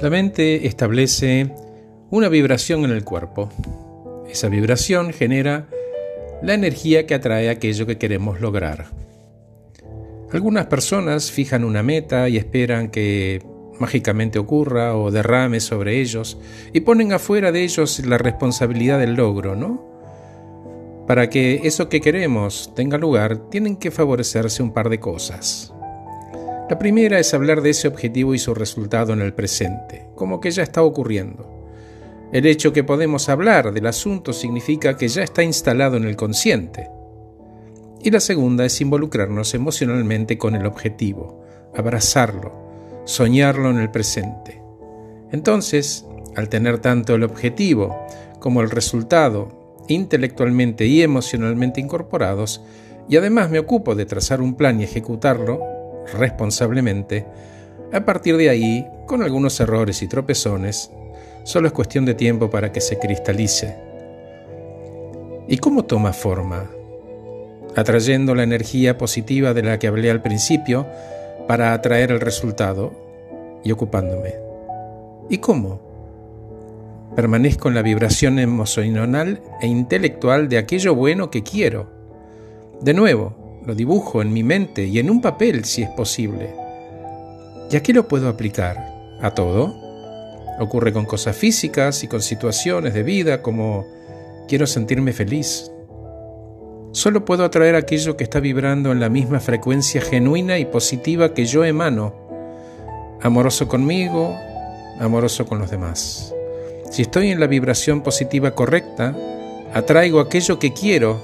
La mente establece una vibración en el cuerpo. Esa vibración genera la energía que atrae aquello que queremos lograr. Algunas personas fijan una meta y esperan que mágicamente ocurra o derrame sobre ellos y ponen afuera de ellos la responsabilidad del logro, ¿no? Para que eso que queremos tenga lugar, tienen que favorecerse un par de cosas. La primera es hablar de ese objetivo y su resultado en el presente, como que ya está ocurriendo. El hecho que podemos hablar del asunto significa que ya está instalado en el consciente. Y la segunda es involucrarnos emocionalmente con el objetivo, abrazarlo, soñarlo en el presente. Entonces, al tener tanto el objetivo como el resultado intelectualmente y emocionalmente incorporados, y además me ocupo de trazar un plan y ejecutarlo responsablemente, a partir de ahí, con algunos errores y tropezones, Solo es cuestión de tiempo para que se cristalice. ¿Y cómo toma forma? Atrayendo la energía positiva de la que hablé al principio para atraer el resultado y ocupándome. ¿Y cómo? Permanezco en la vibración emocional e intelectual de aquello bueno que quiero. De nuevo, lo dibujo en mi mente y en un papel si es posible. ¿Y a qué lo puedo aplicar? ¿A todo? Ocurre con cosas físicas y con situaciones de vida como quiero sentirme feliz. Solo puedo atraer aquello que está vibrando en la misma frecuencia genuina y positiva que yo emano, amoroso conmigo, amoroso con los demás. Si estoy en la vibración positiva correcta, atraigo aquello que quiero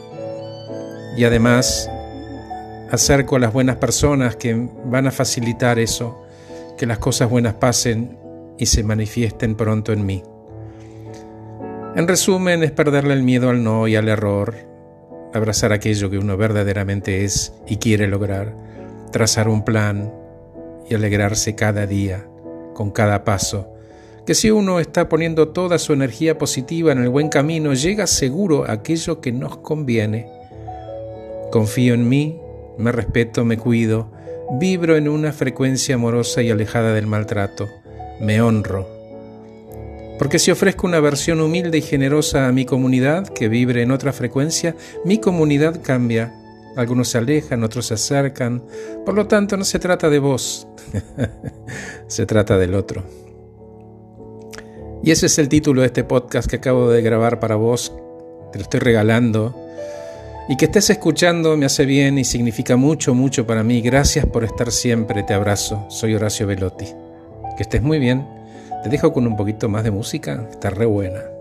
y además acerco a las buenas personas que van a facilitar eso, que las cosas buenas pasen y se manifiesten pronto en mí. En resumen, es perderle el miedo al no y al error, abrazar aquello que uno verdaderamente es y quiere lograr, trazar un plan y alegrarse cada día, con cada paso, que si uno está poniendo toda su energía positiva en el buen camino, llega seguro a aquello que nos conviene. Confío en mí, me respeto, me cuido, vibro en una frecuencia amorosa y alejada del maltrato me honro. Porque si ofrezco una versión humilde y generosa a mi comunidad que vibre en otra frecuencia, mi comunidad cambia. Algunos se alejan, otros se acercan. Por lo tanto, no se trata de vos, se trata del otro. Y ese es el título de este podcast que acabo de grabar para vos. Te lo estoy regalando. Y que estés escuchando me hace bien y significa mucho, mucho para mí. Gracias por estar siempre. Te abrazo. Soy Horacio Velotti. Que estés muy bien. Te dejo con un poquito más de música. Está re buena.